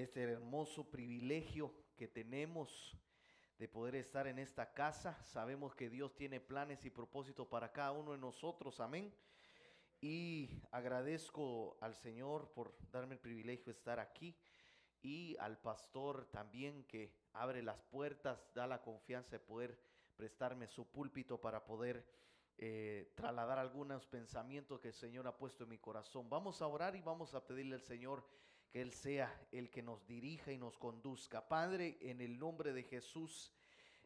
este hermoso privilegio que tenemos de poder estar en esta casa. Sabemos que Dios tiene planes y propósitos para cada uno de nosotros. Amén. Y agradezco al Señor por darme el privilegio de estar aquí y al pastor también que abre las puertas, da la confianza de poder prestarme su púlpito para poder eh, trasladar algunos pensamientos que el Señor ha puesto en mi corazón. Vamos a orar y vamos a pedirle al Señor que Él sea el que nos dirija y nos conduzca. Padre, en el nombre de Jesús,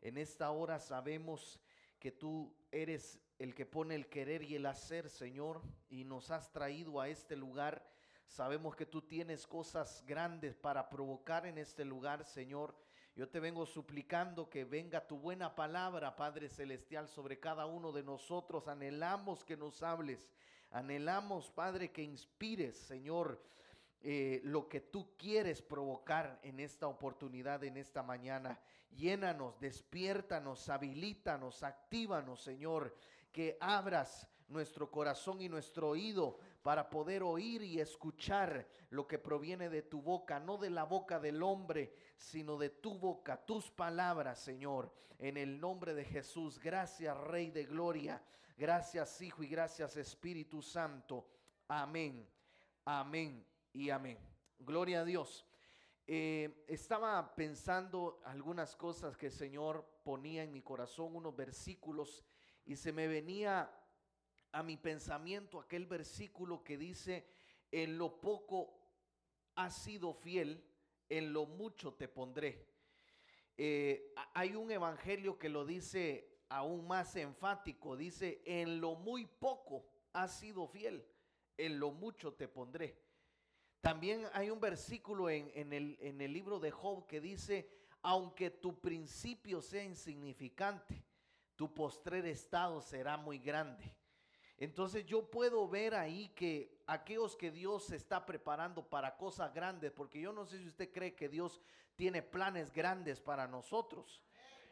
en esta hora sabemos que tú eres el que pone el querer y el hacer, Señor, y nos has traído a este lugar. Sabemos que tú tienes cosas grandes para provocar en este lugar, Señor. Yo te vengo suplicando que venga tu buena palabra, Padre Celestial, sobre cada uno de nosotros. Anhelamos que nos hables. Anhelamos, Padre, que inspires, Señor eh, lo que tú quieres provocar en esta oportunidad, en esta mañana. Llénanos, despiértanos, habilítanos, actívanos, Señor, que abras nuestro corazón y nuestro oído para poder oír y escuchar lo que proviene de tu boca, no de la boca del hombre, sino de tu boca, tus palabras, Señor. En el nombre de Jesús, gracias, Rey de Gloria, gracias, Hijo, y gracias, Espíritu Santo. Amén. Amén y amén. Gloria a Dios. Eh, estaba pensando algunas cosas que el Señor ponía en mi corazón, unos versículos, y se me venía a mi pensamiento aquel versículo que dice, en lo poco has sido fiel, en lo mucho te pondré. Eh, hay un evangelio que lo dice aún más enfático, dice, en lo muy poco has sido fiel, en lo mucho te pondré. También hay un versículo en, el, el libro de Job que dice, aunque tu principio sea insignificante, tu postrer estado será muy grande. Entonces yo puedo ver ahí que aquellos que Dios está preparando para cosas grandes, porque yo no sé si usted cree que Dios tiene planes grandes para nosotros,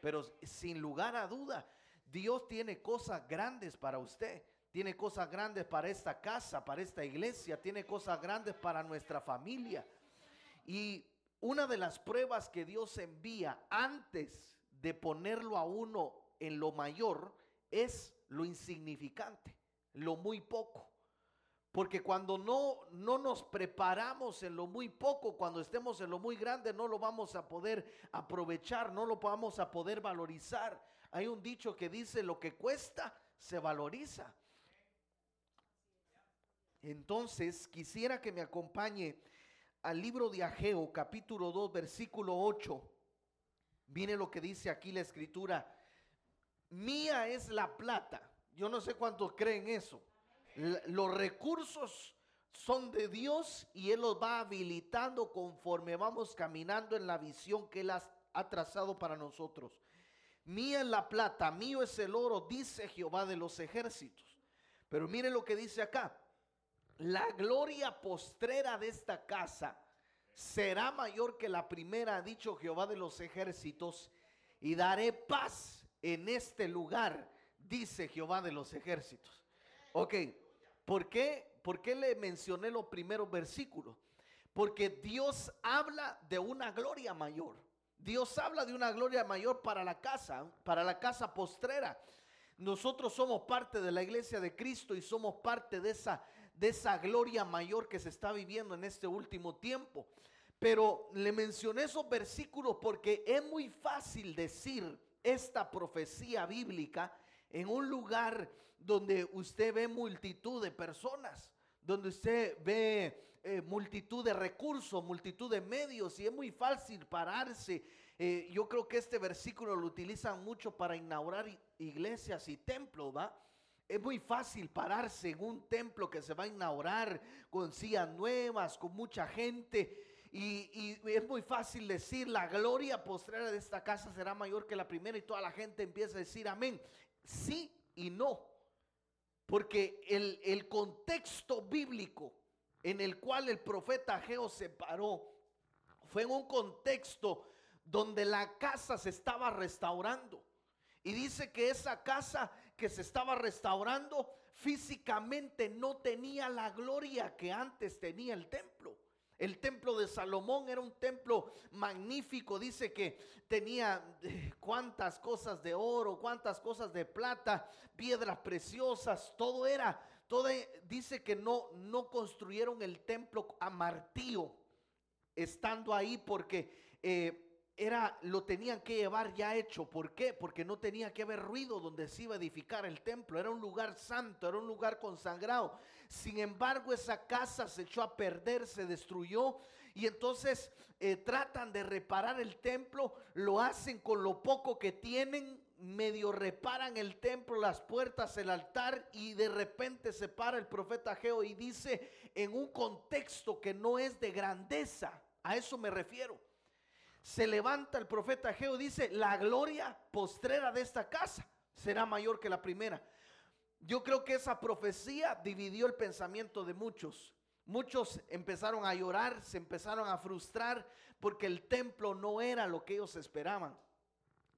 pero sin lugar a duda, Dios tiene cosas grandes para usted tiene cosas grandes para esta casa, para esta iglesia, tiene cosas grandes para nuestra familia. Y una de las pruebas que Dios envía antes de ponerlo a uno en lo mayor es lo insignificante, lo muy poco. Porque cuando no, no nos preparamos en lo muy poco, cuando estemos en lo muy grande, no lo vamos a poder aprovechar, no lo vamos a poder valorizar. Hay un dicho que dice, lo que cuesta, se valoriza. Entonces, quisiera que me acompañe al libro de Ageo, capítulo 2, versículo 8. Viene lo que dice aquí la escritura. Mía es la plata. Yo no sé cuántos creen eso. los recursos son de Dios y Él los va habilitando conforme vamos caminando en la visión que Él ha trazado para nosotros. Mía es la plata, mío es el oro, dice Jehová de los ejércitos. Pero mire lo que dice acá la gloria postrera de esta casa será mayor que la primera, ha dicho Jehová de los ejércitos, y daré paz en este lugar, dice Jehová de los ejércitos. Ok, ¿por qué, ¿por qué le mencioné los primeros versículos? Porque Dios habla de una gloria mayor. Dios habla de una gloria mayor para la casa, para la casa postrera. Nosotros somos parte de la iglesia de Cristo y somos parte de esa, de esa gloria mayor que se está viviendo en este último tiempo. Pero le mencioné esos versículos porque es muy fácil decir esta profecía bíblica en un lugar donde usted ve multitud de personas donde usted ve eh, multitud de recursos, multitud de medios y es muy fácil pararse. Eh, yo creo que este versículo lo utilizan mucho para inaugurar iglesias y templos, ¿va? Es muy fácil pararse en un templo que se va a inaugurar con sillas nuevas, con mucha gente. Y, y, es muy fácil decir, la gloria postrera de esta casa será mayor que la primera y toda la gente empieza a decir amén. Sí y no. Porque el, contexto bíblico en el cual el profeta Ageo se paró fue en un contexto donde la casa se estaba restaurando. Y dice que esa casa que se estaba restaurando físicamente no tenía la gloria que antes tenía el templo. El templo de Salomón era un templo magnífico. Dice que tenía eh, cuántas cosas de oro, cuántas cosas de plata, piedras preciosas, todo era. Todo, dice que no, no construyeron el templo a martillo estando ahí porque eh, era, lo tenían que llevar ya hecho. ¿Por qué? Porque no tenía que haber ruido donde se iba a edificar el templo. Era un lugar santo, era un lugar consagrado. Sin embargo, esa casa se echó a perder, se destruyó. Y entonces eh, tratan de reparar el templo, lo hacen con lo poco que tienen, medio reparan el templo, las puertas, el altar y de repente se para el profeta Geo y dice en un contexto que no es de grandeza, a eso me refiero. Se levanta el profeta Geo dice, la gloria postrera de esta casa será mayor que la primera. Yo creo que esa profecía dividió el pensamiento de muchos. Muchos empezaron a llorar, se empezaron a frustrar porque el templo no era lo que ellos esperaban.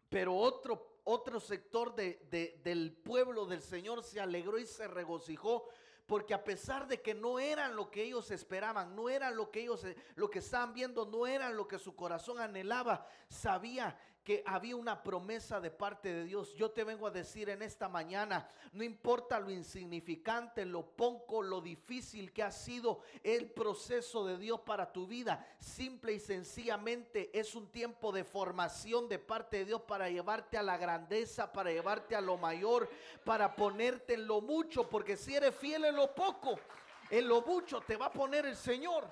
Pero otro, otro sector del pueblo del Señor se alegró y se regocijó porque a pesar de que no eran lo que ellos esperaban, no eran lo que ellos lo que estaban viendo, no eran lo que su corazón anhelaba, sabía que había una promesa de parte de Dios. Yo te vengo a decir en esta mañana, no importa lo insignificante, lo poco, lo difícil que ha sido el proceso de Dios para tu vida, simple y sencillamente es un tiempo de formación de parte de Dios para llevarte a la grandeza, para llevarte a lo mayor, para ponerte en lo mucho, porque si eres fiel en lo poco, en lo mucho te va a poner el Señor.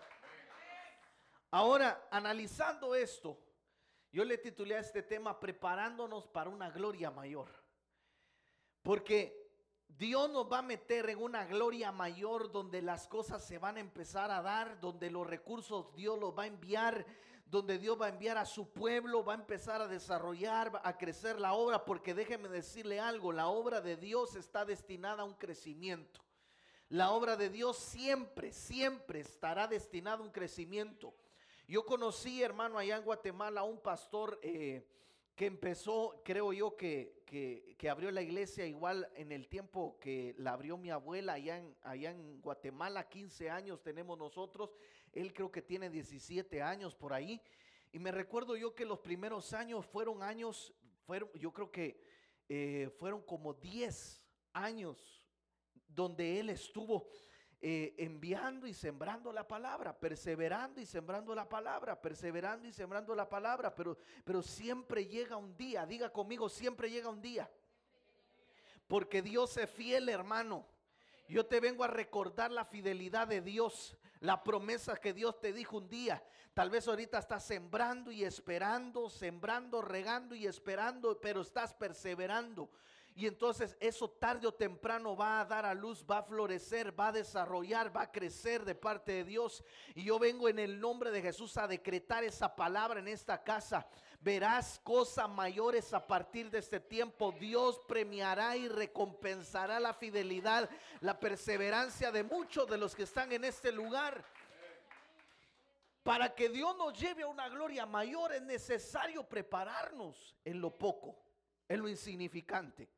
Ahora, analizando esto, yo le titulé a este tema Preparándonos para una gloria mayor. Porque Dios nos va a meter en una gloria mayor donde las cosas se van a empezar a dar, donde los recursos Dios los va a enviar, donde Dios va a enviar a su pueblo, va a empezar a desarrollar, a crecer la obra, porque déjeme decirle algo, la obra de Dios está destinada a un crecimiento. La obra de Dios siempre, siempre estará destinada a un crecimiento. Yo conocí, hermano, allá en Guatemala, un pastor eh, que empezó, creo yo, que, que, abrió la iglesia igual en el tiempo que la abrió mi abuela allá en, allá en Guatemala, 15 años tenemos nosotros, él creo que tiene 17 años por ahí. Y me recuerdo yo que los primeros años fueron años, fueron, yo creo que eh, fueron como 10 años donde él estuvo eh, enviando y sembrando la palabra, perseverando y sembrando la palabra, perseverando y sembrando la palabra, pero, pero siempre llega un día, diga conmigo, siempre llega un día. Porque Dios es fiel, hermano. Yo te vengo a recordar la fidelidad de Dios, la promesa que Dios te dijo un día. Tal vez ahorita estás sembrando y esperando, sembrando, regando y esperando, pero estás perseverando. Y entonces eso tarde o temprano va a dar a luz, va a florecer, va a desarrollar, va a crecer de parte de Dios. Y yo vengo en el nombre de Jesús a decretar esa palabra en esta casa. Verás cosas mayores a partir de este tiempo. Dios premiará y recompensará la fidelidad, la perseverancia de muchos de los que están en este lugar. Para que Dios nos lleve a una gloria mayor es necesario prepararnos en lo poco, en lo insignificante.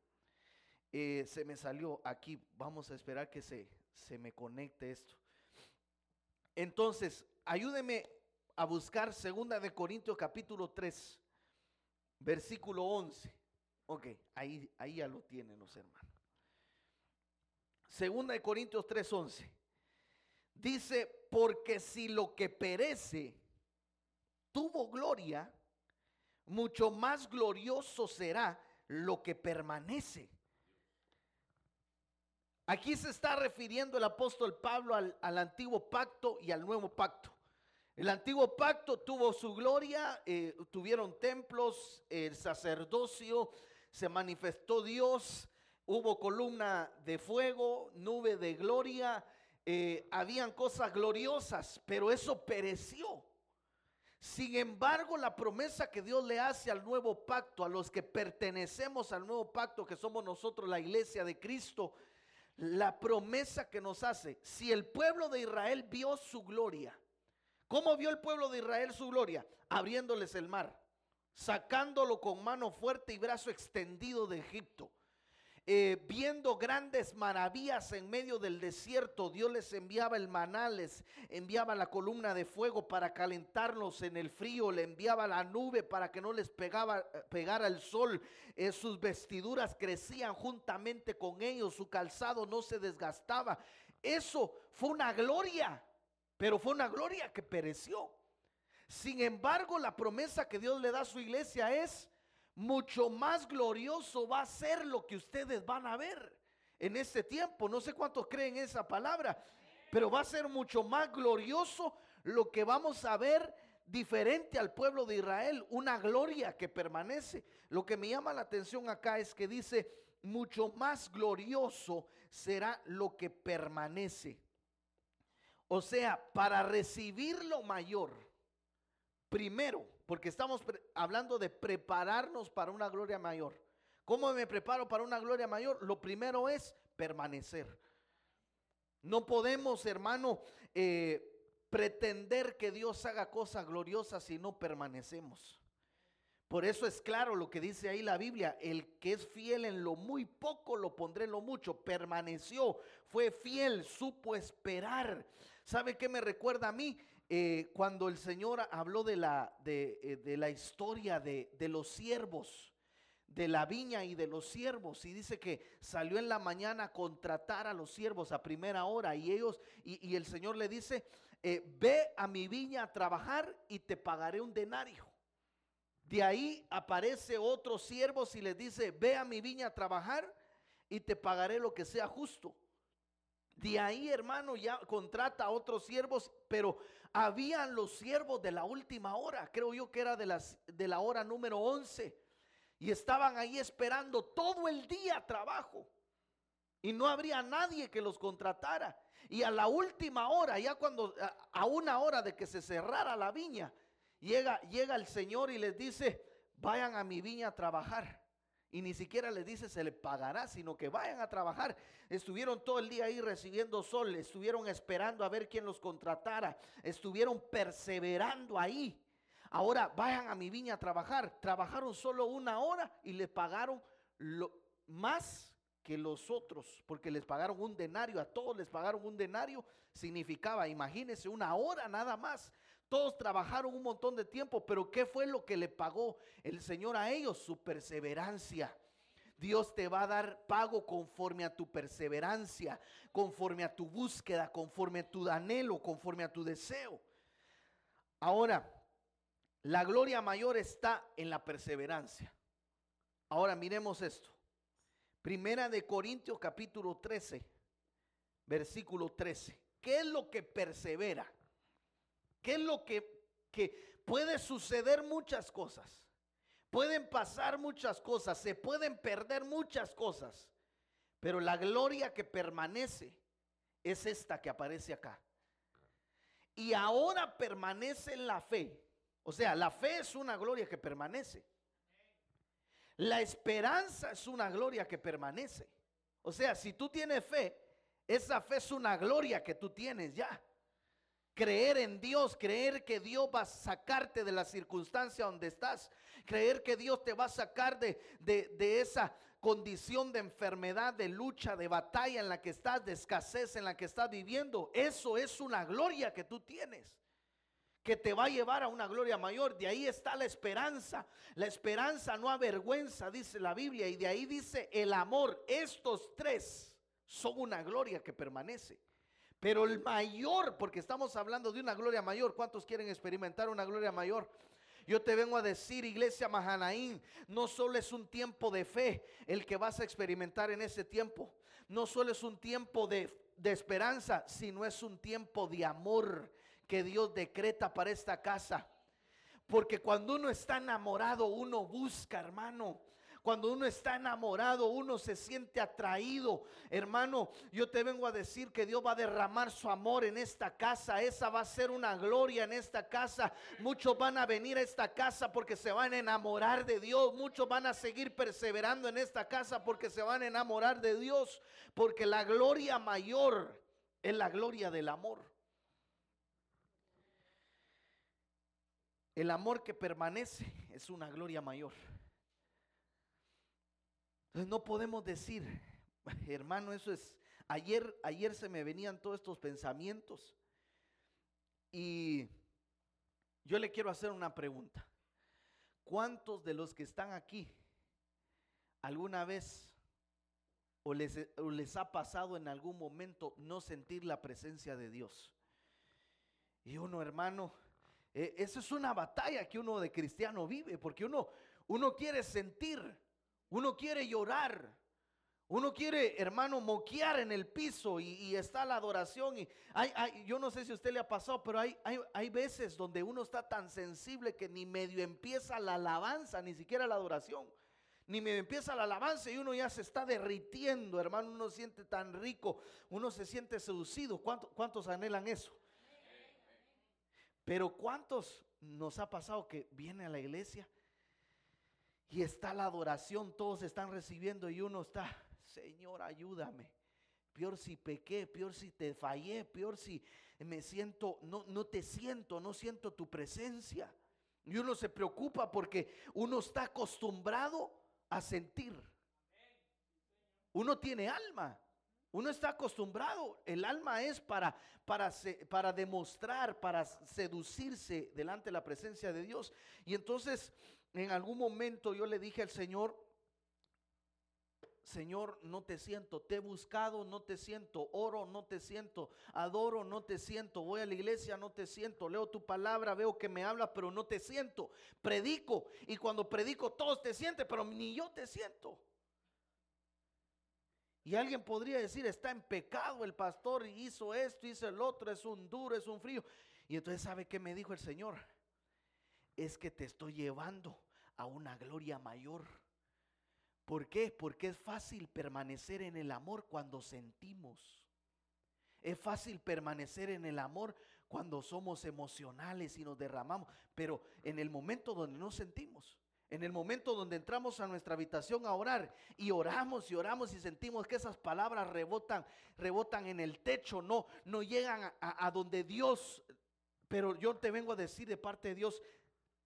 Eh, se me salió aquí. Vamos a esperar que se, se me conecte esto. Entonces, ayúdeme a buscar segunda de Corintios capítulo 3, versículo 11. Ok, ahí, ahí ya lo tienen los hermanos. Segunda de Corintios 3, 11. Dice, porque si lo que perece tuvo gloria, mucho más glorioso será lo que permanece. Aquí se está refiriendo el apóstol Pablo al, antiguo pacto y al nuevo pacto. El antiguo pacto tuvo su gloria, eh, tuvieron templos, el sacerdocio, se manifestó Dios, hubo columna de fuego, nube de gloria, eh, habían cosas gloriosas, pero eso pereció. Sin embargo, la promesa que Dios le hace al nuevo pacto, a los que pertenecemos al nuevo pacto, que somos nosotros la iglesia de Cristo, la promesa que nos hace. Si el pueblo de Israel vio su gloria, ¿cómo vio el pueblo de Israel su gloria? Abriéndoles el mar, sacándolo con mano fuerte y brazo extendido de Egipto. Eh, viendo grandes maravillas en medio del desierto, Dios les enviaba el maná, les enviaba la columna de fuego para calentarlos en el frío, le enviaba la nube para que no les pegara el sol, eh, sus vestiduras crecían juntamente con ellos, su calzado no se desgastaba. Eso fue una gloria, pero fue una gloria que pereció. Sin embargo, la promesa que Dios le da a su iglesia es mucho más glorioso va a ser lo que ustedes van a ver en este tiempo. No sé cuántos creen esa palabra, pero va a ser mucho más glorioso lo que vamos a ver diferente al pueblo de Israel, una gloria que permanece. Lo que me llama la atención acá es que dice, mucho más glorioso será lo que permanece. O sea, para recibir lo mayor, primero porque estamos hablando de prepararnos para una gloria mayor. ¿Cómo me preparo para una gloria mayor? Lo primero es permanecer. No podemos, hermano, eh, pretender que Dios haga cosas gloriosas si no permanecemos. Por eso es claro lo que dice ahí la Biblia, el que es fiel en lo muy poco, lo pondré en lo mucho. Permaneció, fue fiel, supo esperar. ¿Sabe qué me recuerda a mí? Eh, cuando el Señor habló de la, de, eh, la historia de, los siervos, de la viña y de los siervos, y dice que salió en la mañana a contratar a los siervos a primera hora, y ellos, y, el Señor le dice, eh, ve a mi viña a trabajar y te pagaré un denario. De ahí aparece otro siervo y les dice, ve a mi viña a trabajar y te pagaré lo que sea justo. De ahí, hermano, ya contrata a otros siervos, pero habían los siervos de la última hora, creo yo que era de, las, de la hora número 11, y estaban ahí esperando todo el día trabajo. Y no habría nadie que los contratara. Y a la última hora, ya cuando, a una hora de que se cerrara la viña, llega, llega el Señor y les dice, vayan a mi viña a trabajar. Y ni siquiera les dice se le pagará, sino que vayan a trabajar. Estuvieron todo el día ahí recibiendo sol, estuvieron esperando a ver quién los contratara, estuvieron perseverando ahí. Ahora vayan a mi viña a trabajar. Trabajaron solo una hora y les pagaron lo, más que los otros, porque les pagaron un denario, a todos les pagaron un denario, significaba, imagínense, una hora nada más. Todos trabajaron un montón de tiempo, pero ¿qué fue lo que le pagó el Señor a ellos? Su perseverancia. Dios te va a dar pago conforme a tu perseverancia, conforme a tu búsqueda, conforme a tu anhelo, conforme a tu deseo. Ahora, la gloria mayor está en la perseverancia. Ahora miremos esto. Primera de Corintios capítulo 13, versículo 13. ¿Qué es lo que persevera? ¿Qué es lo que, que puede suceder muchas cosas? Pueden pasar muchas cosas, se pueden perder muchas cosas, pero la gloria que permanece es esta que aparece acá. Y ahora permanece la fe. O sea, la fe es una gloria que permanece. La esperanza es una gloria que permanece. O sea, si tú tienes fe, esa fe es una gloria que tú tienes ya. Creer en Dios, creer que Dios va a sacarte de la circunstancia donde estás, creer que Dios te va a sacar de, de, esa condición de enfermedad, de lucha, de batalla en la que estás, de escasez en la que estás viviendo. Eso es una gloria que tú tienes que te va a llevar a una gloria mayor. De ahí está la esperanza. La esperanza no avergüenza, dice la Biblia. Y de ahí dice el amor. Estos tres son una gloria que permanece. Pero el mayor, porque estamos hablando de una gloria mayor, ¿cuántos quieren experimentar una gloria mayor? Yo te vengo a decir, iglesia Mahanaín, no solo es un tiempo de fe el que vas a experimentar en ese tiempo. No solo es un tiempo de, de esperanza, sino es un tiempo de amor que Dios decreta para esta casa. Porque cuando uno está enamorado, uno busca, hermano. Cuando uno está enamorado, uno se siente atraído. Hermano, yo te vengo a decir que Dios va a derramar su amor en esta casa. Esa va a ser una gloria en esta casa. Muchos van a venir a esta casa porque se van a enamorar de Dios. Muchos van a seguir perseverando en esta casa porque se van a enamorar de Dios. Porque la gloria mayor es la gloria del amor. El amor que permanece es una gloria mayor. Entonces no podemos decir, hermano, eso es, ayer, ayer se me venían todos estos pensamientos y yo le quiero hacer una pregunta. ¿Cuántos de los que están aquí alguna vez o les, les, ha pasado en algún momento no sentir la presencia de Dios? Y uno, hermano, eh, eso es una batalla que uno de cristiano vive, porque uno, uno quiere sentir, uno quiere llorar, uno quiere, hermano, moquear en el piso y, está la adoración. Y hay, yo no sé si a usted le ha pasado, pero hay, hay, veces donde uno está tan sensible que ni medio empieza la alabanza, ni siquiera la adoración. Ni medio empieza la alabanza y uno ya se está derritiendo, hermano. Uno siente tan rico, uno se siente seducido. ¿Cuántos, cuántos anhelan eso? Pero ¿cuántos nos ha pasado que viene a la iglesia y está la adoración, todos están recibiendo y uno está, Señor, ayúdame. Peor si pequé, peor si te fallé, peor si me siento, no, no te siento, no siento tu presencia. Y uno se preocupa porque uno está acostumbrado a sentir. Uno tiene alma. Uno está acostumbrado, el alma es para, para, para demostrar, para seducirse delante de la presencia de Dios. Y entonces en algún momento yo le dije al Señor, Señor, no te siento, te he buscado, no te siento, oro, no te siento, adoro, no te siento, voy a la iglesia, no te siento, leo tu palabra, veo que me habla, pero no te siento, predico y cuando predico todos te sienten, pero ni yo te siento. Y alguien podría decir, está en pecado el pastor, hizo esto, hizo el otro, es un duro, es un frío. Y entonces, ¿sabe qué me dijo el Señor? Es que te estoy llevando a una gloria mayor. ¿Por qué? Porque es fácil permanecer en el amor cuando sentimos. Es fácil permanecer en el amor cuando somos emocionales y nos derramamos, pero en el momento donde no sentimos, en el momento donde entramos a nuestra habitación a orar y oramos y oramos y sentimos que esas palabras rebotan, rebotan en el techo, no, no llegan a, donde Dios, pero yo te vengo a decir de parte de Dios,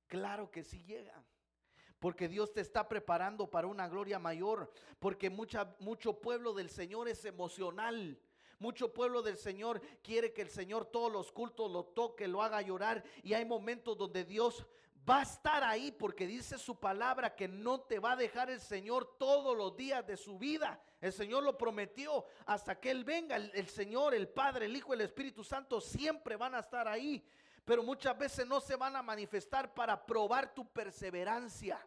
claro que sí llegan. Porque Dios te está preparando para una gloria mayor. Porque mucha, mucho pueblo del Señor es emocional. Mucho pueblo del Señor quiere que el Señor todos los cultos lo toque, lo haga llorar. Y hay momentos donde Dios va a estar ahí porque dice su palabra que no te va a dejar el Señor todos los días de su vida. El Señor lo prometió hasta que Él venga. El, Señor, el Padre, el Hijo, el Espíritu Santo siempre van a estar ahí. Pero muchas veces no se van a manifestar para probar tu perseverancia,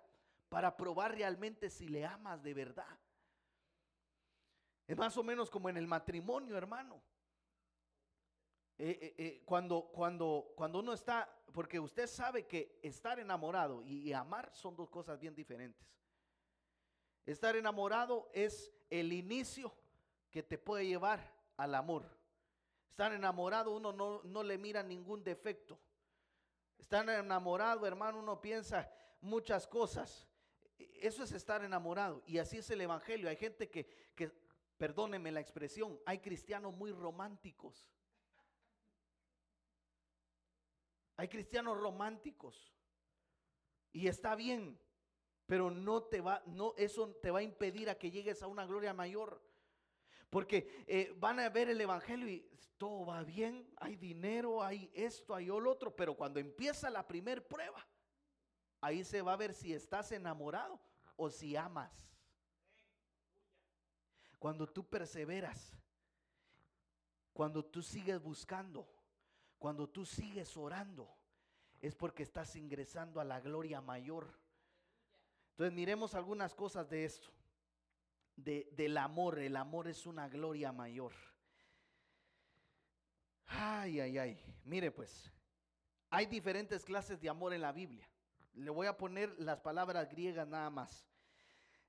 para probar realmente si le amas de verdad. Es más o menos como en el matrimonio, hermano. Eh, eh, eh, cuando, cuando, cuando uno está, porque usted sabe que estar enamorado y, amar son dos cosas bien diferentes. Estar enamorado es el inicio que te puede llevar al amor. Estar enamorado uno no, no le mira ningún defecto. Estar enamorado, hermano, uno piensa muchas cosas. Eso es estar enamorado. Y así es el Evangelio. Hay gente que, que perdónenme la expresión, hay cristianos muy románticos Hay cristianos románticos y está bien, pero no te va, no, eso te va a impedir a que llegues a una gloria mayor. Porque eh, van a ver el evangelio y todo va bien, hay dinero, hay esto, hay lo otro, pero cuando empieza la primer prueba, ahí se va a ver si estás enamorado o si amas. Cuando tú perseveras, cuando tú sigues buscando, cuando tú sigues orando, es porque estás ingresando a la gloria mayor. Entonces miremos algunas cosas de esto, de, del amor. El amor es una gloria mayor. Ay, ay, ay. Mire pues, hay diferentes clases de amor en la Biblia. Le voy a poner las palabras griegas nada más.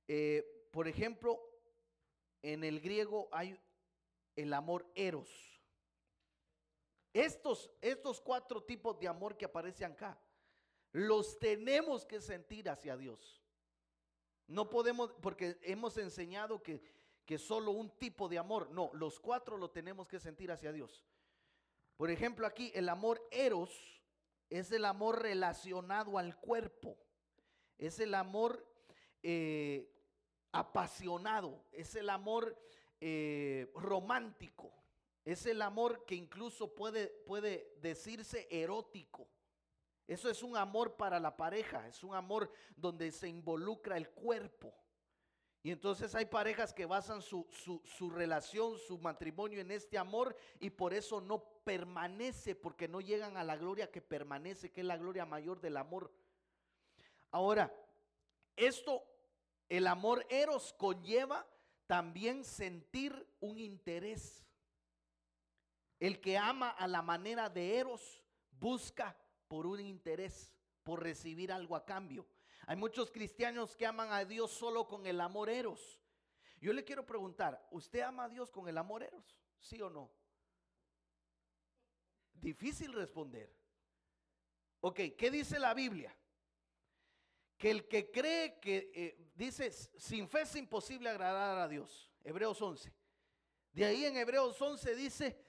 Eh, por ejemplo, en el griego hay el amor eros. Estos, estos cuatro tipos de amor que aparecen acá, los tenemos que sentir hacia Dios. No podemos, porque hemos enseñado que, que solo un tipo de amor, no, los cuatro lo tenemos que sentir hacia Dios. Por ejemplo, aquí el amor eros es el amor relacionado al cuerpo, es el amor eh, apasionado, es el amor eh, romántico, es el amor que incluso puede, puede decirse erótico. Eso es un amor para la pareja, es un amor donde se involucra el cuerpo. Y entonces hay parejas que basan su, su, relación, su matrimonio en este amor y por eso no permanece, porque no llegan a la gloria que permanece, que es la gloria mayor del amor. Ahora, esto, el amor eros conlleva también sentir un interés. El que ama a la manera de eros busca por un interés, por recibir algo a cambio. Hay muchos cristianos que aman a Dios solo con el amor eros. Yo le quiero preguntar, ¿usted ama a Dios con el amor eros? ¿Sí o no? Difícil responder. Ok, ¿qué dice la Biblia? Que el que cree que, eh, dice, sin fe es imposible agradar a Dios. Hebreos 11. De ahí en Hebreos 11 dice,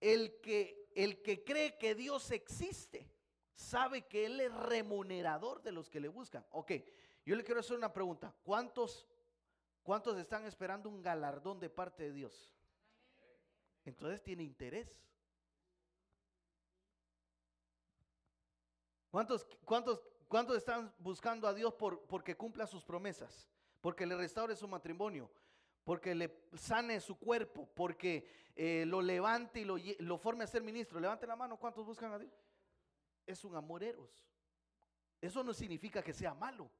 el que, el que cree que Dios existe sabe que Él es remunerador de los que le buscan. Ok, yo le quiero hacer una pregunta. ¿Cuántos, cuántos están esperando un galardón de parte de Dios? Entonces tiene interés. ¿Cuántos, cuántos, cuántos están buscando a Dios por, porque cumpla sus promesas? Porque le restaure su matrimonio, porque le sane su cuerpo, porque eh, lo levante y lo, lo forme a ser ministro. Levante la mano, ¿cuántos buscan a Dios? Es un amor eros. Eso no significa que sea malo.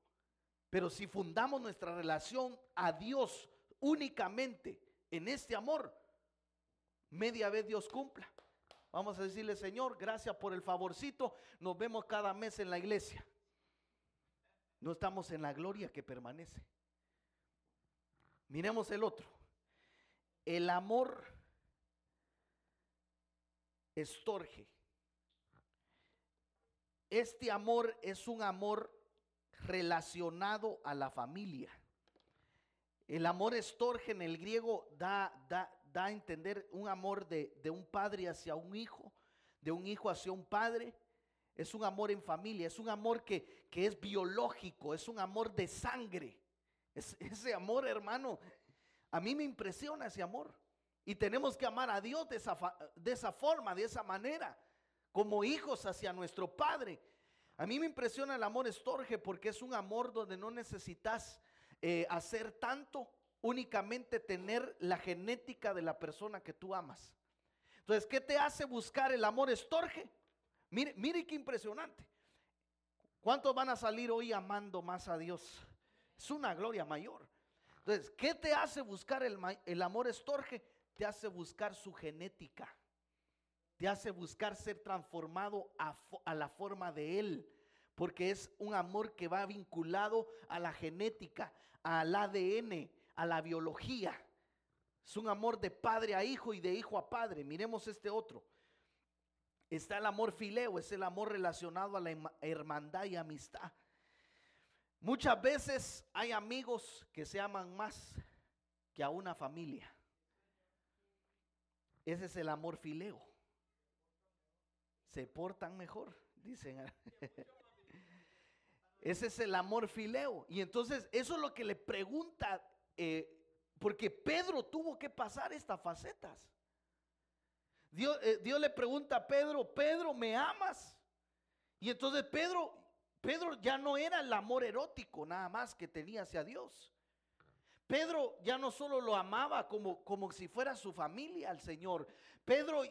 Pero si fundamos nuestra relación a Dios únicamente en este amor, media vez Dios cumpla. Vamos a decirle, Señor, gracias por el favorcito. Nos vemos cada mes en la iglesia. No estamos en la gloria que permanece. Miremos el otro. El amor estorge. Este amor es un amor relacionado a la familia. El amor estorge en el griego da, da, da a entender un amor de, un padre hacia un hijo, de un hijo hacia un padre. Es un amor en familia, es un amor que, que es biológico, es un amor de sangre. Es, ese amor, hermano, a mí me impresiona ese amor. Y tenemos que amar a Dios de esa, de esa forma, de esa manera como hijos hacia nuestro Padre. A mí me impresiona el amor estorge porque es un amor donde no necesitas eh, hacer tanto, únicamente tener la genética de la persona que tú amas. Entonces, ¿qué te hace buscar el amor estorge? Mire, mire qué impresionante. ¿Cuántos van a salir hoy amando más a Dios? Es una gloria mayor. Entonces, ¿qué te hace buscar el, el amor estorge? Te hace buscar su genética te hace buscar ser transformado a, la forma de Él, porque es un amor que va vinculado a la genética, al ADN, a la biología. Es un amor de padre a hijo y de hijo a padre. Miremos este otro. Está el amor fileo, es el amor relacionado a la hermandad y amistad. Muchas veces hay amigos que se aman más que a una familia. Ese es el amor fileo se portan mejor, dicen. Ese es el amor fileo. Y entonces eso es lo que le pregunta, eh, porque Pedro tuvo que pasar estas facetas. Dios, eh, Dios le pregunta a Pedro, Pedro, ¿me amas? Y entonces Pedro, Pedro ya no era el amor erótico nada más que tenía hacia Dios. Pedro ya no solo lo amaba como, como si fuera su familia al Señor. Pedro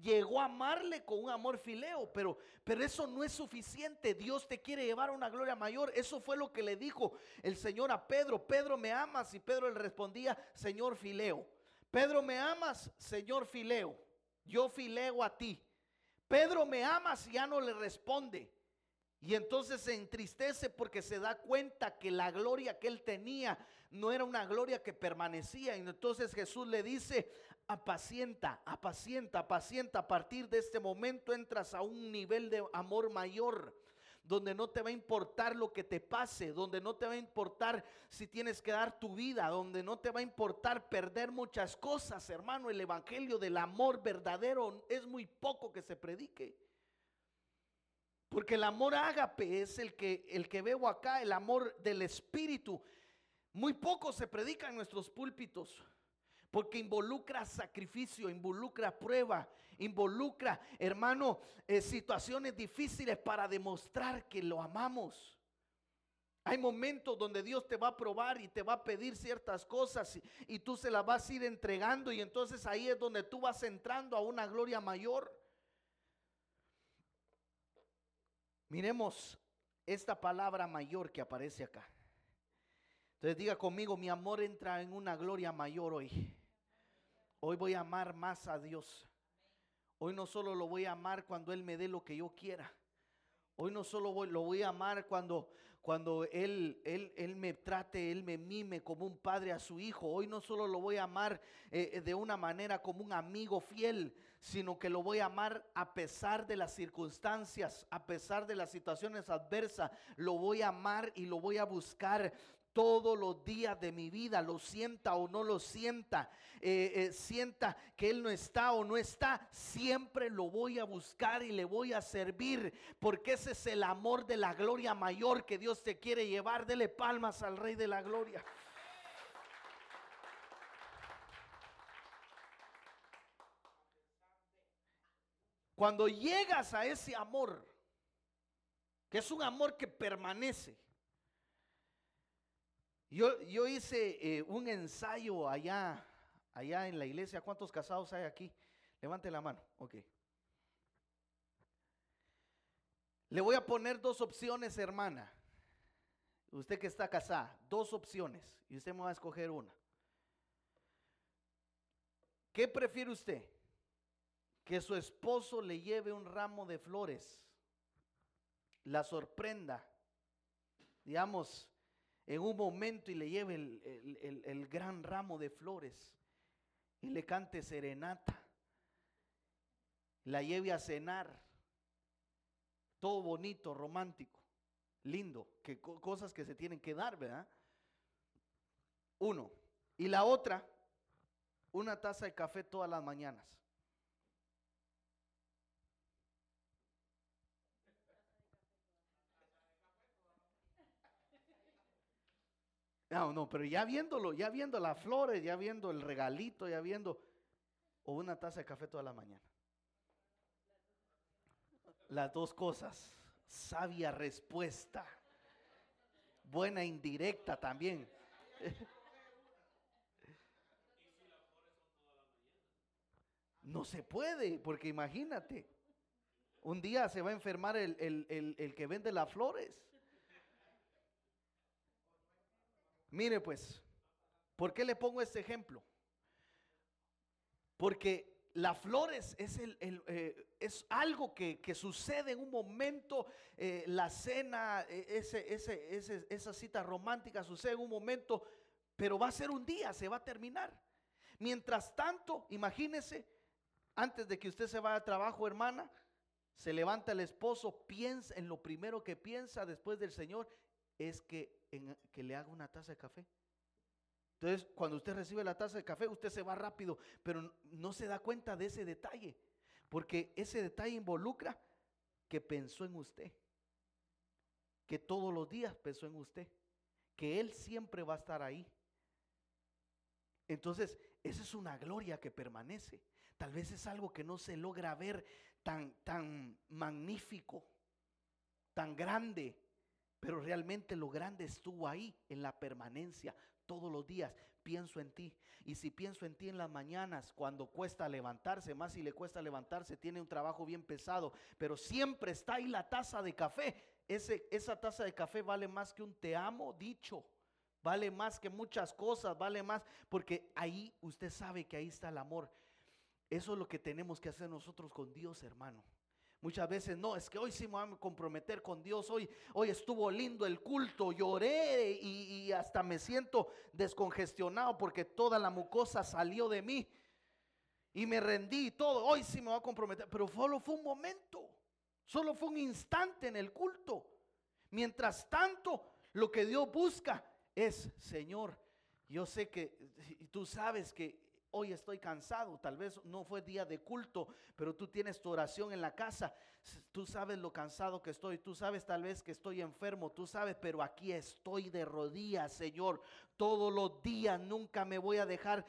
llegó a amarle con un amor fileo, pero, pero eso no es suficiente. Dios te quiere llevar a una gloria mayor. Eso fue lo que le dijo el Señor a Pedro. Pedro, ¿me amas? Y Pedro le respondía, Señor fileo. Pedro, ¿me amas? Señor fileo. Yo fileo a ti. Pedro, ¿me amas? Y ya no le responde. Y entonces se entristece porque se da cuenta que la gloria que él tenía no era una gloria que permanecía. Y entonces Jesús le dice, apacienta, apacienta, apacienta. A partir de este momento entras a un nivel de amor mayor donde no te va a importar lo que te pase, donde no te va a importar si tienes que dar tu vida, donde no te va a importar perder muchas cosas, hermano. El evangelio del amor verdadero es muy poco que se predique. Porque el amor ágape es el que el que veo acá, el amor del espíritu Muy poco se predica en nuestros púlpitos. Porque involucra sacrificio, involucra prueba, involucra, hermano, eh, situaciones difíciles para demostrar que lo amamos. Hay momentos donde Dios te va a probar y te va a pedir ciertas cosas y, y, tú se las vas a ir entregando y entonces ahí es donde tú vas entrando a una gloria mayor. Miremos esta palabra mayor que aparece acá. Entonces diga conmigo, mi amor entra en una gloria mayor hoy. Hoy voy a amar más a Dios. Hoy no solo lo voy a amar cuando Él me dé lo que yo quiera. Hoy no solo lo voy a amar cuando, cuando él, él, él, me trate, Él me mime como un padre a su hijo. Hoy no solo lo voy a amar eh, eh, de una manera como un amigo fiel, sino que lo voy a amar a pesar de las circunstancias, a pesar de las situaciones adversas. Lo voy a amar y lo voy a buscar todos los días de mi vida, lo sienta o no lo sienta, eh, eh, sienta que Él no está o no está, siempre lo voy a buscar y le voy a servir, porque ese es el amor de la gloria mayor que Dios te quiere llevar. Dele palmas al Rey de la Gloria. Cuando llegas a ese amor, que es un amor que permanece, yo, hice eh, un ensayo allá, allá en la iglesia. ¿Cuántos casados hay aquí? Levante la mano. Ok. Le voy a poner dos opciones, hermana. Usted que está casada, dos opciones. Y usted me va a escoger una. ¿Qué prefiere usted? Que su esposo le lleve un ramo de flores, la sorprenda, digamos, en un momento y le lleve el, gran ramo de flores y le cante serenata, la lleve a cenar, todo bonito, romántico, lindo, que cosas que se tienen que dar, ¿verdad? Uno. Y la otra, una taza de café todas las mañanas. No, no, pero ya viéndolo, ya viendo las flores, ya viendo el regalito, ya viendo, o una taza de café toda la mañana. Las dos cosas. Sabia respuesta. Buena indirecta también. No se puede, porque imagínate, un día se va a enfermar el, el que vende las flores. Mire pues, ¿por qué le pongo este ejemplo? Porque las flores es, eh, algo que, sucede en un momento, eh, la cena, e, esa cita romántica sucede en un momento, pero va a ser un día, se va a terminar. Mientras tanto, imagínese, antes de que usted se vaya a trabajo, hermana, se levanta el esposo, piensa en lo primero que piensa después del Señor, es que que le haga una taza de café. Entonces, cuando usted recibe la taza de café, usted se va rápido, pero no se da cuenta de ese detalle, porque ese detalle involucra que pensó en usted, que todos los días pensó en usted, que Él siempre va a estar ahí. Entonces, esa es una gloria que permanece. Tal vez es algo que no se logra ver tan, tan magnífico, tan grande, pero realmente lo grande estuvo ahí, en la permanencia, todos los días. Pienso en ti. Y si pienso en ti en las mañanas, cuando cuesta levantarse, más si le cuesta levantarse, tiene un trabajo bien pesado, pero siempre está ahí la taza de café. Ese, esa taza de café vale más que un te amo dicho. Vale más que muchas cosas, vale más, porque ahí usted sabe que ahí está el amor. Eso es lo que tenemos que hacer nosotros con Dios, hermano. Muchas veces no, es que hoy sí me voy a comprometer con Dios, hoy, hoy estuvo lindo el culto, lloré y, hasta me siento descongestionado porque toda la mucosa salió de mí y me rendí y todo, hoy sí me voy a comprometer, pero solo fue un momento, solo fue un instante en el culto. Mientras tanto, lo que Dios busca es, Señor, yo sé que tú sabes que hoy estoy cansado, tal vez no fue día de culto, pero tú tienes tu oración en la casa, tú sabes lo cansado que estoy, tú sabes tal vez que estoy enfermo, tú sabes, pero aquí estoy de rodillas, Señor, todos los días, nunca me voy a dejar,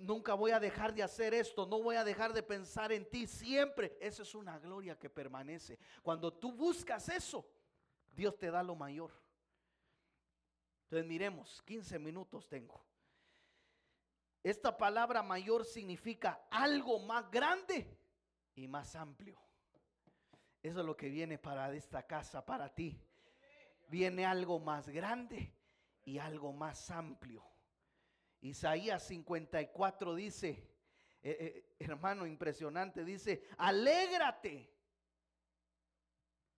nunca voy a dejar de hacer esto, no voy a dejar de pensar en ti siempre. Eso es una gloria que permanece. Cuando tú buscas eso, Dios te da lo mayor. Entonces miremos, 15 minutos tengo. Esta palabra mayor significa algo más grande y más amplio. Eso es lo que viene para esta casa, para ti. Viene algo más grande y algo más amplio. Isaías 54 dice, eh, eh, hermano, impresionante, dice, alégrate.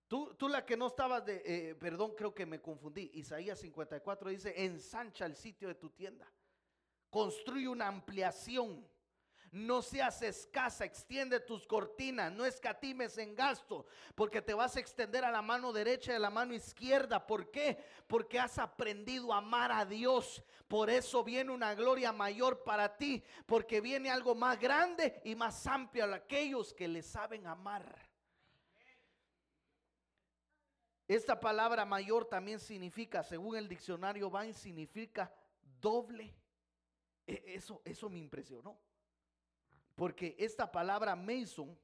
Tú, tú la que no estabas de, eh, perdón, creo que me confundí. Isaías 54 dice, ensancha el sitio de tu tienda. Construye una ampliación. No seas escasa, extiende tus cortinas, no escatimes en gasto, porque te vas a extender a la mano derecha y a la mano izquierda. ¿Por qué? Porque has aprendido a amar a Dios. Por eso viene una gloria mayor para ti, porque viene algo más grande y más amplio a aquellos que le saben amar. Esta palabra mayor también significa, según el diccionario Vine, significa doble eso, eso me impresionó. Porque esta palabra Mason,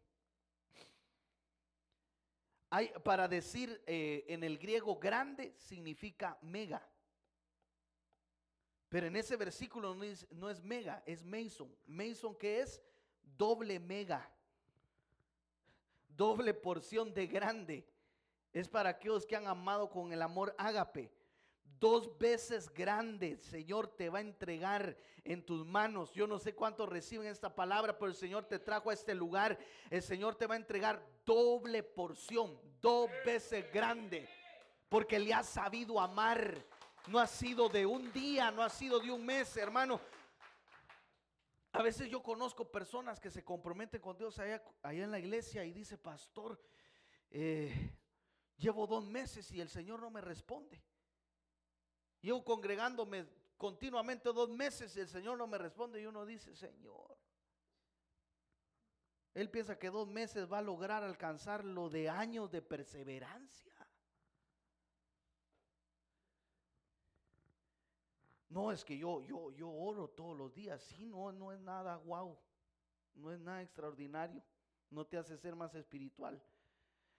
hay, para decir eh, en el griego grande, significa mega. Pero en ese versículo no es, no es mega, es Mason. Mason que es doble mega. Doble porción de grande. Es para aquellos que han amado con el amor ágape dos veces grande, Señor, te va a entregar en tus manos. Yo no sé cuántos reciben esta palabra, pero el Señor te trajo a este lugar. El Señor te va a entregar doble porción, dos veces grande, porque le has sabido amar. No ha sido de un día, no ha sido de un mes, hermano. A veces yo conozco personas que se comprometen con Dios allá, en la iglesia y dice, pastor, eh, llevo dos meses y el Señor no me responde. Yo congregándome continuamente dos meses el Señor no me responde y uno dice, Señor. Él piensa que dos meses va a lograr alcanzar lo de años de perseverancia. No es que yo, yo, yo oro todos los días. Sí, no, no es nada guau. No es nada extraordinario. No te hace ser más espiritual.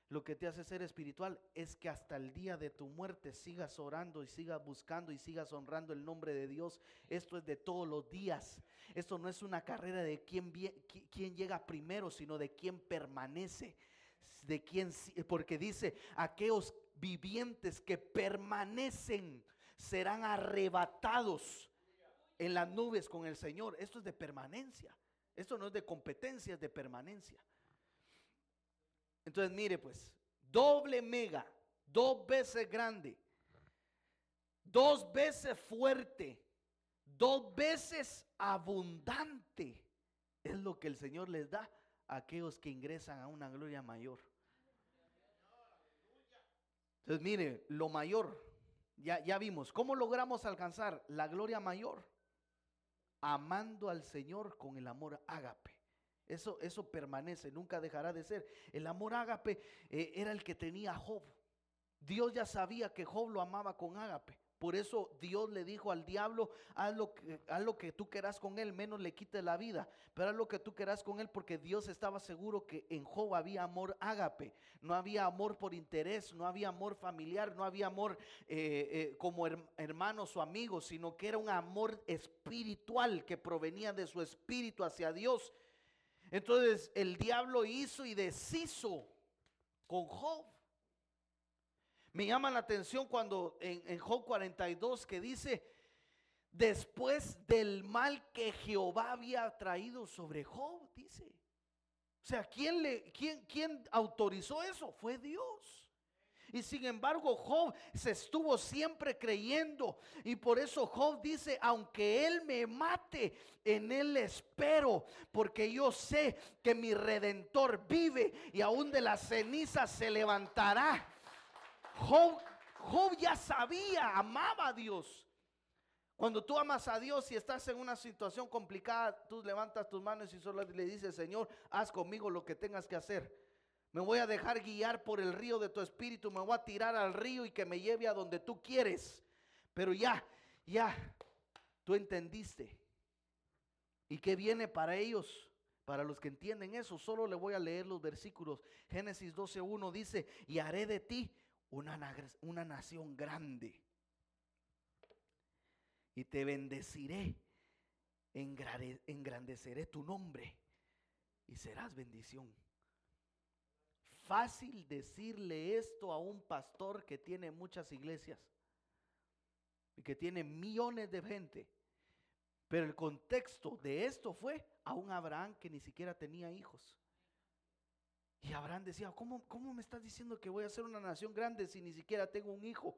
Lo que te hace ser espiritual es que hasta el día de tu muerte sigas orando y sigas buscando y sigas honrando el nombre de Dios. Esto es de todos los días. Esto no es una carrera de quién, llega primero, sino de quién permanece. De quién, porque dice, aquellos vivientes que permanecen serán arrebatados en las nubes con el Señor. Esto es de permanencia. Esto no es de competencia, es de permanencia. Entonces, mire pues, doble mega, dos veces grande, dos veces fuerte, dos veces abundante. Es lo que el Señor les da a aquellos que ingresan a una gloria mayor. Entonces, mire, lo mayor, ya, ya vimos, ¿cómo logramos alcanzar la gloria mayor? Amando al Señor con el amor ágape. Eso, eso permanece, nunca dejará de ser. El amor ágape eh, era el que tenía Job. Dios ya sabía que Job lo amaba con ágape. Por eso Dios le dijo al diablo, haz lo, que, haz lo que tú quieras con él, menos le quite la vida. Pero haz lo que tú quieras con él porque Dios estaba seguro que en Job había amor ágape. No había amor por interés, no había amor familiar, no había amor eh, eh, como hermanos o amigos, sino que era un amor espiritual que provenía de su espíritu hacia Dios entonces el diablo hizo y deshizo con Job. Me llama la atención cuando en, Job 42 que dice, después del mal que Jehová había traído sobre Job, dice. O sea, ¿quién, le, quién, quién autorizó eso? Fue Dios. Y sin embargo, Job se estuvo siempre creyendo. Y por eso Job dice, aunque Él me mate, en Él espero. Porque yo sé que mi redentor vive y aún de las cenizas se levantará. Job, Job ya sabía, amaba a Dios. Cuando tú amas a Dios y estás en una situación complicada, tú levantas tus manos y solo le dices, Señor, haz conmigo lo que tengas que hacer. Me voy a dejar guiar por el río de tu espíritu, me voy a tirar al río y que me lleve a donde tú quieres. Pero ya, ya, tú entendiste. ¿Y qué viene para ellos? Para los que entienden eso, solo le voy a leer los versículos. Génesis 12.1 dice, y haré de ti una, una nación grande y te bendeciré, engrandeceré tu nombre y serás bendición. Fácil decirle esto a un pastor que tiene muchas iglesias y que tiene millones de gente. Pero el contexto de esto fue a un Abraham que ni siquiera tenía hijos. Y Abraham decía, ¿cómo, ¿cómo me estás diciendo que voy a ser una nación grande si ni siquiera tengo un hijo?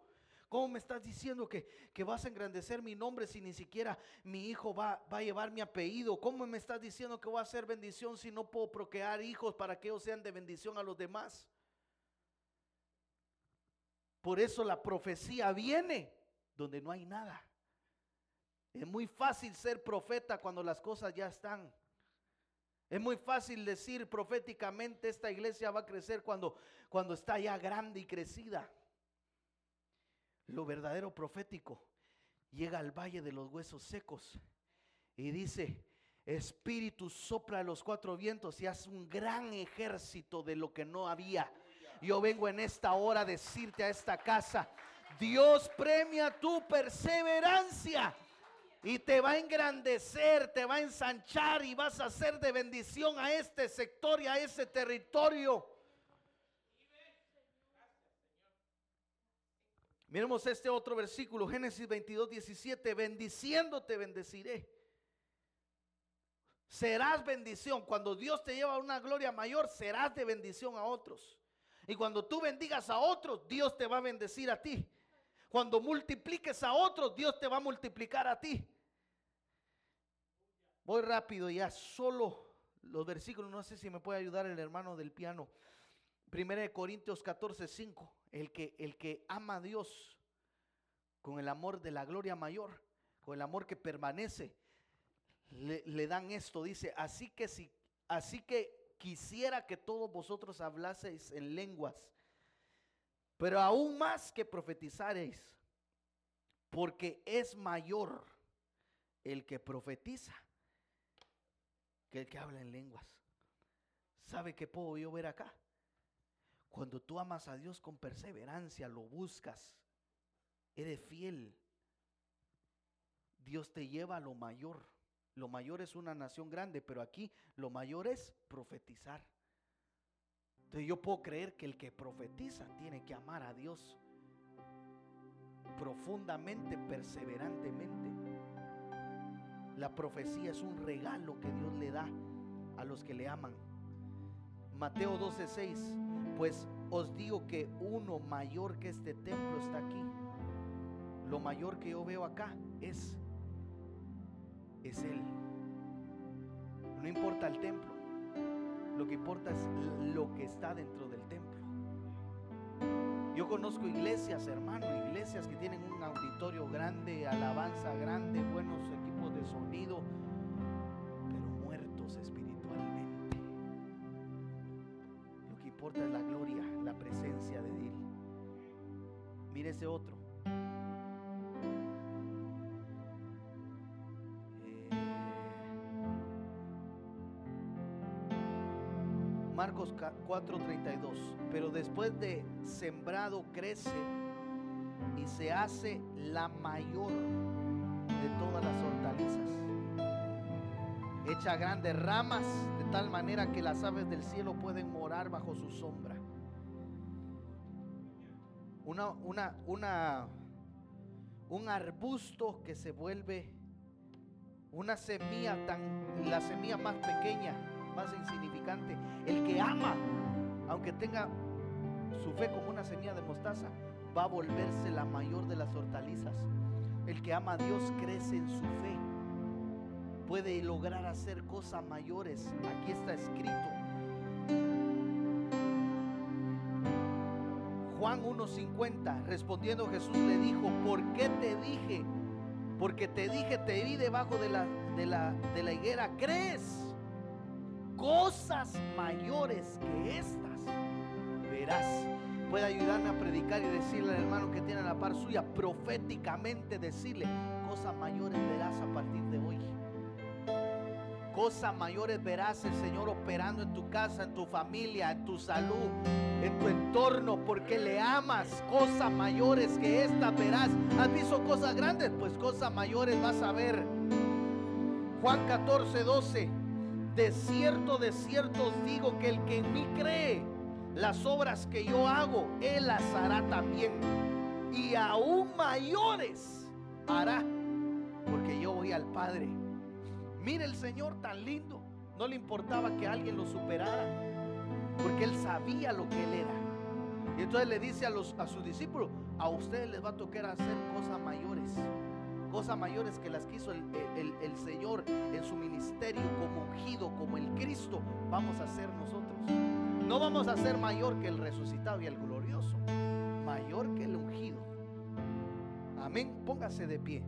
¿Cómo me estás diciendo que, vas a engrandecer mi nombre si ni siquiera mi hijo va, va, a llevar mi apellido? ¿Cómo me estás diciendo que voy a hacer bendición si no puedo procrear hijos para que ellos sean de bendición a los demás? Por eso la profecía viene donde no hay nada. Es muy fácil ser profeta cuando las cosas ya están. Es muy fácil decir proféticamente esta iglesia va a crecer cuando, cuando está ya grande y crecida lo verdadero profético, llega al valle de los huesos secos y dice, Espíritu sopla los cuatro vientos y hace un gran ejército de lo que no había. Yo vengo en esta hora a decirte a esta casa, Dios premia tu perseverancia y te va a engrandecer, te va a ensanchar y vas a ser de bendición a este sector y a ese territorio. Miremos este otro versículo, Génesis 22, 17, bendiciéndote bendeciré. Serás bendición. Cuando Dios te lleva a una gloria mayor, serás de bendición a otros. Y cuando tú bendigas a otros, Dios te va a bendecir a ti. Cuando multipliques a otros, Dios te va a multiplicar a ti. Voy rápido ya, solo los versículos, no sé si me puede ayudar el hermano del piano. Primera de Corintios 14, 5. El que, el que ama a Dios con el amor de la gloria mayor, con el amor que permanece, le, dan esto. Dice, así que si, así que quisiera que todos vosotros hablaseis en lenguas, pero aún más que profetizareis, porque es mayor el que profetiza que el que habla en lenguas. ¿Sabe qué puedo yo ver acá? Cuando tú amas a Dios con perseverancia, lo buscas, eres fiel, Dios te lleva a lo mayor. Lo mayor es una nación grande, pero aquí lo mayor es profetizar. Entonces yo puedo creer que el que profetiza tiene que amar a Dios profundamente, perseverantemente. La profecía es un regalo que Dios le da a los que le aman. Mateo 12:6 pues os digo que uno mayor que este templo está aquí. Lo mayor que yo veo acá es es él. No importa el templo. Lo que importa es lo que está dentro del templo. Yo conozco iglesias, hermano, iglesias que tienen un auditorio grande, alabanza grande, buenos equipos de sonido, es la gloria, la Mire ese otro. Eh, Marcos 4:32. Pero después de sembrado crece y se hace la mayor de todas las hortalizas. Echa grandes ramas de tal manera que las aves del cielo pueden morar bajo su sombra. Una, una, una, un arbusto que se vuelve una semilla tan, la semilla más pequeña, más insignificante. El que ama, aunque tenga su fe como una semilla de mostaza, va a volverse la mayor de las hortalizas. El que ama a Dios crece en su fe puede lograr hacer cosas mayores. Aquí está escrito. Juan 1.50, respondiendo Jesús le dijo, ¿por qué te dije Porque te dije, te vi debajo de la, de la, de la higuera, ¿crees? Cosas mayores que estas verás. Puede ayudarme a predicar y decirle al hermano que tiene la par suya, proféticamente decirle, cosas mayores verás a partir de hoy. Cosas mayores verás el Señor operando en tu casa, en tu familia, en tu salud, en tu entorno, porque le amas. Cosas mayores que estas verás. ¿Has visto cosas grandes? Pues cosas mayores vas a ver. Juan 14, 12. De cierto, de cierto os digo que el que en mí cree, las obras que yo hago, él las hará también. Y aún mayores hará, porque yo voy al Padre. Mire el Señor tan lindo. No le importaba que alguien lo superara. Porque él sabía lo que él era. Y entonces le dice a, los, a sus discípulos, a ustedes les va a tocar hacer cosas mayores. Cosas mayores que las quiso el, el, el Señor en su ministerio como ungido, como el Cristo. Vamos a hacer nosotros. No vamos a ser mayor que el resucitado y el glorioso. Mayor que el ungido. Amén. Póngase de pie.